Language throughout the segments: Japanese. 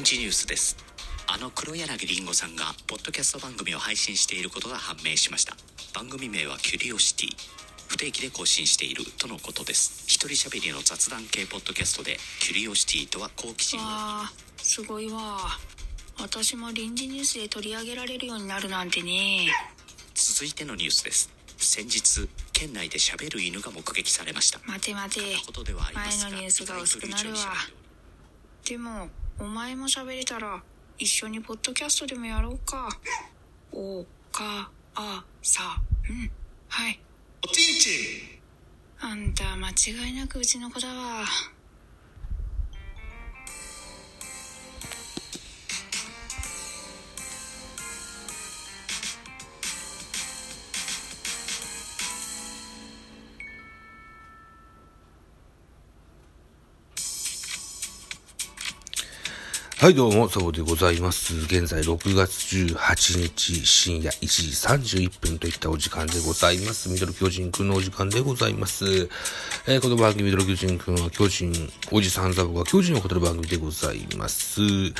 臨時ニュースです。あの黒柳りんごさんがポッドキャスト番組を配信していることが判明しました。番組名はキュリオシティ。不定期で更新しているとのことです。一人喋りの雑談系ポッドキャストでキュリオシティとは好奇心を。わあすごいわ。私も臨時ニュースで取り上げられるようになるなんてね。続いてのニュースです。先日県内で喋る犬が目撃されました。待て待て前のニュースが薄くなるわでもお前も喋れたら一緒にポッドキャストでもやろうか。おかあさうん。はい。おちんちん。あんた間違いなくうちの子だわはい、どうも、そうでございます。現在6月18日深夜1時31分といったお時間でございます。ミドル巨人くんのお時間でございます。えーこの番組ミドル巨人くんは巨人、おじさんザボが巨人を語る番組でございます。6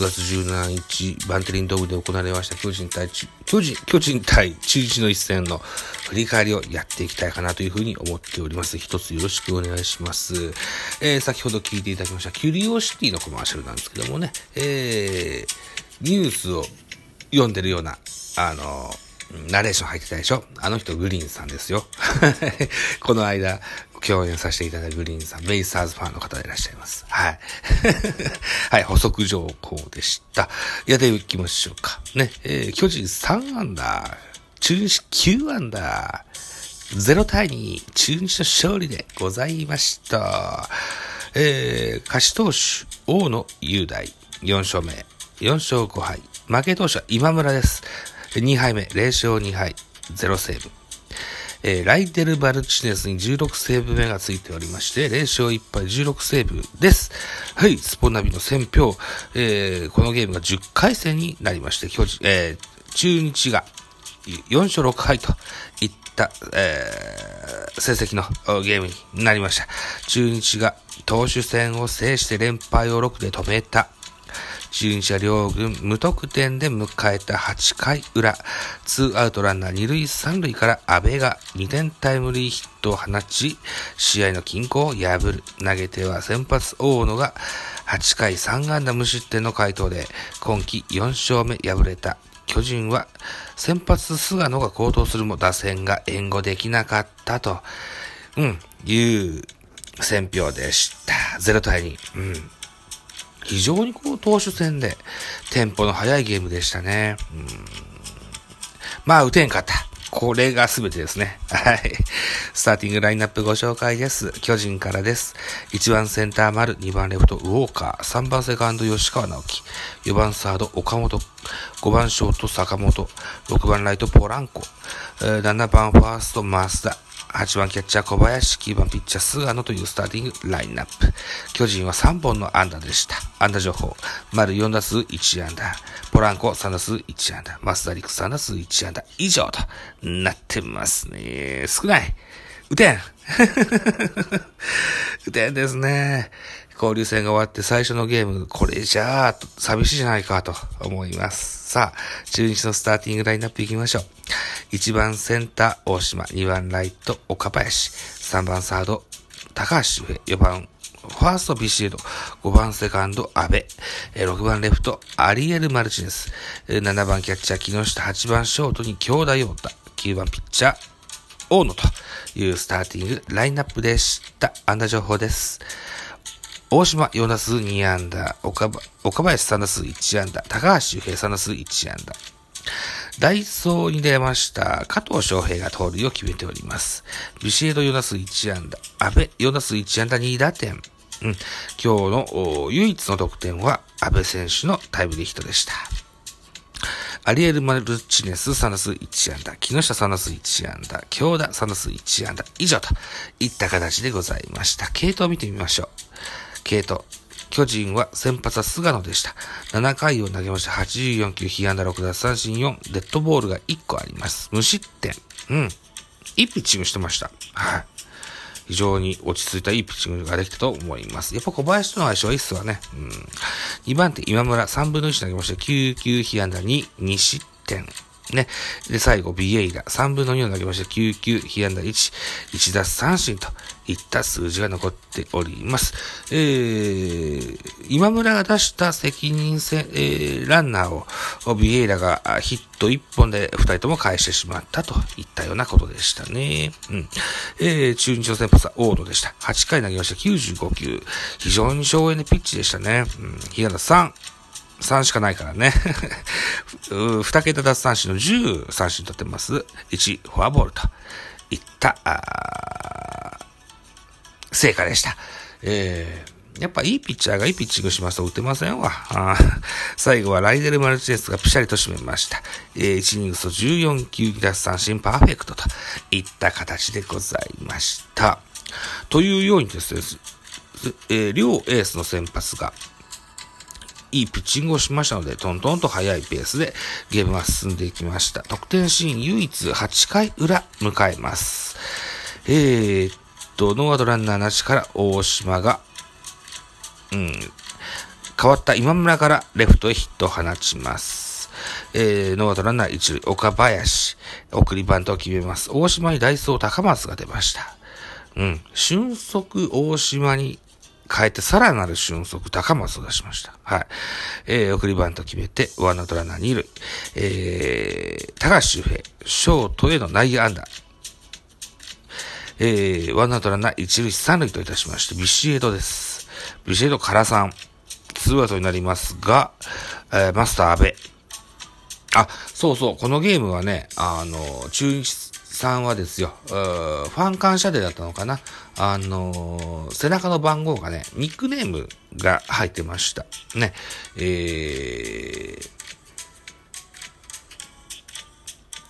月17日、バンテリンドームで行われました巨人対、巨人、巨人対中日の一戦の振り返りをやっていきたいかなというふうに思っております。一つよろしくお願いします。えー先ほど聞いていただきました、キュリオシティのコマーシャルなんですけどもね、ねえー、ニュースを読んでるような、あの、ナレーション入ってたでしょ？あの人グリーンさんですよ。この間、共演させていただいたグリーンさん、ベイスターズファンの方でいらっしゃいます。はい。はい、補足情報でした。やっていきましょうか。ね、えー、巨人3アンダー、中日9アンダー、0対2、中日の勝利でございました。えー、勝ち投手、大野雄大、4勝目、4勝5敗。負け投手は今村です。2敗目、0勝2敗、0セーブ。えーライデル・バルチネスに16セーブ目がついておりまして、0勝1敗16セーブです。はい、スポナビの選評、えーこのゲームが10回戦になりまして、巨人、えー中日が4勝6敗といった、えー成績のゲームになりました。中日が投手戦を制して連敗を6で止めた。中日は両軍無得点で迎えた8回裏、ツーアウトランナー2塁3塁から阿部が2点タイムリーヒットを放ち、試合の均衡を破る。投げては先発大野が8回3安打無失点の回答で、今季4勝目敗れた。巨人は先発菅野が高騰するも打線が援護できなかったと、うん、いう選評でした。0対2。うん。非常にこう投手戦でテンポの速いゲームでしたね。うんまあ、打てんかった。これが全てですね。はい。スターティングラインナップご紹介です。巨人からです。1番センター丸、2番レフトウォーカー、3番セカンド吉川直樹、4番サード岡本、5番ショート坂本、6番ライトポランコ、7番ファースト増田、8番キャッチャー小林、9番ピッチャー菅野というスターティングラインナップ。巨人は3本の安打でした。安打情報。丸4打数1安打。ポランコ3打数1安打。増田陸3打数1安打。以上となってますね。少ない。打てん。打てんですね。交流戦が終わって最初のゲーム、これじゃあ、寂しいじゃないかと思います。さあ、中日のスターティングラインナップ行きましょう。1番センター、大島。2番ライト、岡林。3番サード、高橋周平。4番、ファースト、ビシエド。5番セカンド、阿部。6番レフト、アリエル・マルチネス。7番キャッチャー、木下。8番ショートに京田陽太。9番ピッチャー、大野というスターティングラインナップでした。安打情報です。大島4打数2安打、岡岡林3打数1安打、高橋周平3打数1安打。ダイソーに出ました加藤翔平が盗塁を決めております。ビシエド4打数1安打、安倍4打数1安打2打点。うん、今日の唯一の得点は安倍選手のタイムリーヒットでした。アリエル・マルチネス3打数1安打、木下3打数1安打、京田3打数1安打、以上といった形でございました。系統を見てみましょう。系統。巨人は先発は菅野でした。7回を投げました。84球、被安打6奪三振4、デッドボールが1個あります。無失点。うん。いいピッチングしてました。はい。非常に落ち着いたいいピッチングができたと思います。やっぱ小林との相性はいいっすわね。うん。2番手、今村3分の1投げました。9球被安打2、2失点。ね。で、最後、ビエイラ、3分の2を投げました。9球、被安打1、1奪三振といった数字が残っております。えー、今村が出した責任性、えー、ランナーを、ビエイラがヒット1本で2人とも返してしまったといったようなことでしたね。うん。えー、中日の先発はオードでした。8回投げました。95球。非常に省エネピッチでしたね。うん。被安打3。3しかないからね。2桁奪三振の10三振取ってます。1、フォアボールといった、成果でした。えー、やっぱいいピッチャーがいいピッチングしますと打てませんわ。最後はライデル・マルチネスがピシャリと締めました。えー、1ニングス14球奪三振パーフェクトといった形でございました。というようにですね、えー、両エースの先発がいいピッチングをしましたので、トントンと速いペースでゲームは進んでいきました。得点シーン唯一8回裏迎えます。えー、っと、ノーアウトランナーなしから大島が、うん、代わった今村からレフトへヒットを放ちます。えー、ノーアウトランナー一塁、岡林、送りバントを決めます。大島にダイソー高松が出ました。うん。俊足大島に変えてさらなる俊足高松を出しました。はい。えー、送りバント決めて、ワンアウトランナー二塁。えー、高橋周平、ショートへの内野安打。えー、ワンアウトランナー一塁三塁といたしまして、ビシエドです。ビシエドからさん。ツーアウトになりますが、えー、マスター安倍。あ、そうそう、このゲームはね、あの、中日さんはですよ、ファン感謝デーだったのかなあのー、背中の番号がね、ニックネームが入ってました。ね、えー、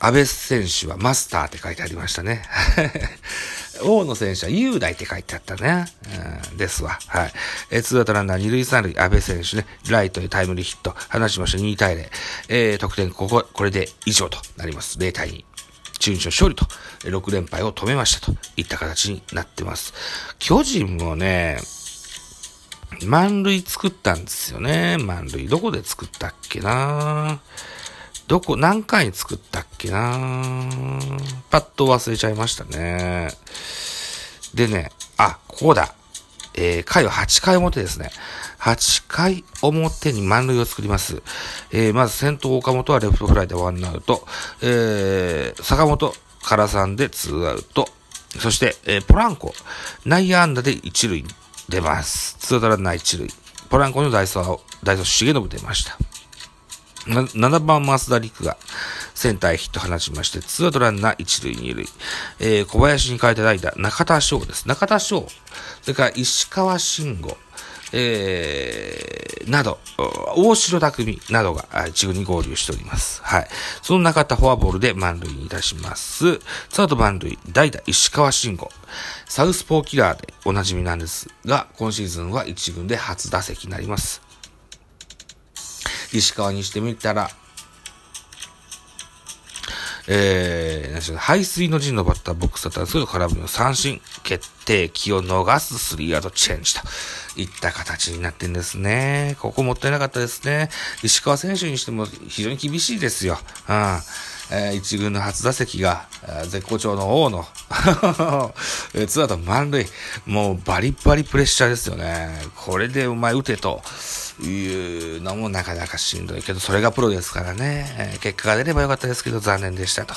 安倍選手はマスターって書いてありましたね。大野選手は雄大って書いてあったね。うん、ですわ。はい。えー、ツーアウトランナー二塁三塁、安倍選手ね、ライトへタイムリーヒット、放ちました2対0。えー、得点、ここ、これで以上となります。0対2。中日の勝利と、6連敗を止めましたといった形になってます。巨人もね、満塁作ったんですよね。満塁。どこで作ったっけなどこ、何回作ったっけなパッと忘れちゃいましたね。でね、あ、ここだ。えー、回は8回表ですね。8回表に満塁を作ります。えー、まず先頭岡本はレフトフライでワンアウト。えー、坂本空三でツーアウト。そして、えー、ポランコ、内野安打で一塁出ます。ツーアウトランナー一塁。ポランコのダイソー、ダイソー重信出ました。7番増田陸がセンターへヒット放ちまして、ツーアウトランナー一塁二塁。えー、小林に変えて代打、中田翔です。中田翔。それから石川慎吾。えー、など、大城匠などが一軍に合流しております。はい。その中田フォアボールで満塁にいたします。サード満塁、代打石川慎吾。サウスポーキラーでおなじみなんですが、今シーズンは一軍で初打席になります。石川にしてみたら、えー、排水の陣のバッターボックスだったんですけど、空振りの三振、決定機を逃すスリーアウトチェンジといった形になってんですね。ここもったいなかったですね。石川選手にしても非常に厳しいですよ。うん。えー、一軍の初打席が、絶好調の王の ツアウト満塁。もうバリバリプレッシャーですよね。これでお前打てと。いうのもなかなかしんどいけど、それがプロですからね、えー、結果が出ればよかったですけど、残念でしたと。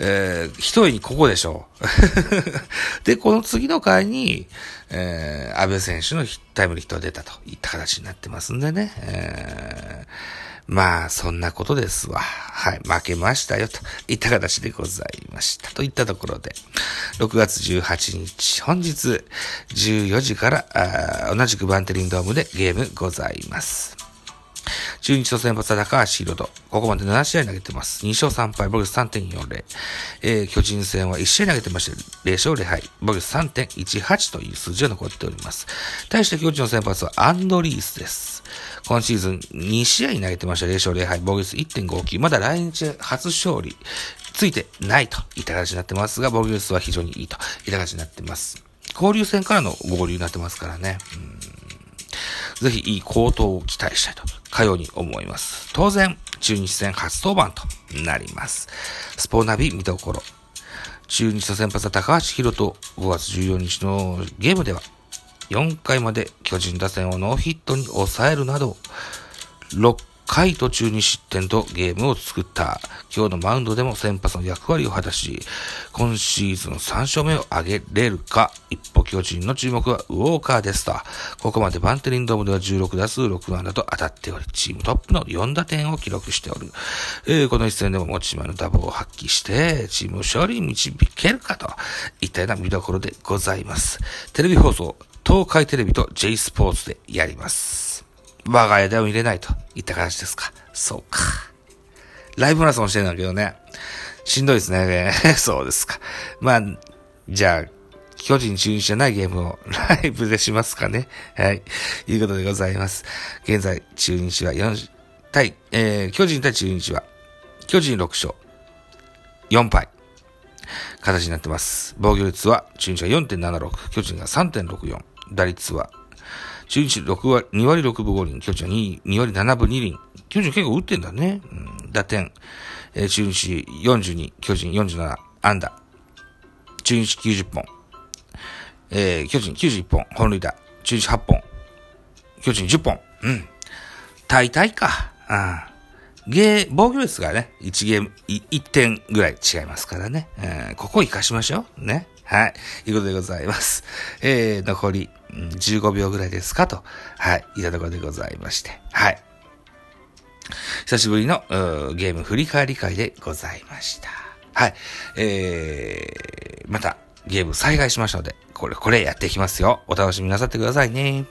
えー、一重にここでしょう。で、この次の回に、えー、安倍選手のタイムリーヒットが出たといった形になってますんでね。えーまあ、そんなことですわ。はい、負けましたよ、といった形でございました。といったところで、6月18日、本日14時から同じくバンテリンドームでゲームございます。中日の先発は高橋宏斗。ここまで7試合投げてます。2勝3敗、ボギス3.40。えー、巨人戦は1試合投げてまして、0勝0敗、ボギス3.18という数字が残っております。対して巨人の先発はアンドリースです。今シーズン2試合投げてました。0勝0敗、ボギス1.59。まだ来日初勝利ついてないといった形になってますが、ボギスは非常にいいといった形になってます。交流戦からの合流になってますからね。うんぜひいい高騰を期待したいと、かように思います。当然、中日戦初登板となります。スポーナビ見どころ。中日と先発は高橋宏と5月14日のゲームでは、4回まで巨人打線をノーヒットに抑えるなど、回途中に失点とゲームを作った。今日のマウンドでも先発の役割を果たし、今シーズン3勝目を挙げれるか。一歩巨人の注目はウォーカーですと。ここまでバンテリンドームでは16打数6安打と当たっており、チームトップの4打点を記録しておる。えー、この一戦でも持ち前のダボを発揮して、チームを勝利に導けるかといったような見どころでございます。テレビ放送、東海テレビと J スポーツでやります。我が家では見れないといった形ですか。そうか。ライブマラソンしてるんだけどね。しんどいですね。そうですか。まあ、じゃあ、巨人中日じゃないゲームをライブでしますかね。はい。いうことでございます。現在、中日は4、対、えー、巨人対中日は、巨人6勝、4敗。形になってます。防御率は、中日が4.76、巨人が3.64、打率は中日6割、2割6分5厘、巨人は 2, 2割7分2厘。巨人結構打ってんだね。うん、打点、えー、中日42、巨人47、安打。中日90本。えー、巨人91本、本塁打。中日8本。巨人10本。うん。大体か。うん。ゲー、防御率がね、1ゲーム、1点ぐらい違いますからね。えー、ここ活かしましょう。ね。はい。いうことでございます。えー、残り、15秒ぐらいですかと、はい、いたところでございまして、はい。久しぶりのゲーム振り返り会でございました。はい。えー、またゲーム再開しましたので、これ、これやっていきますよ。お楽しみなさってくださいね。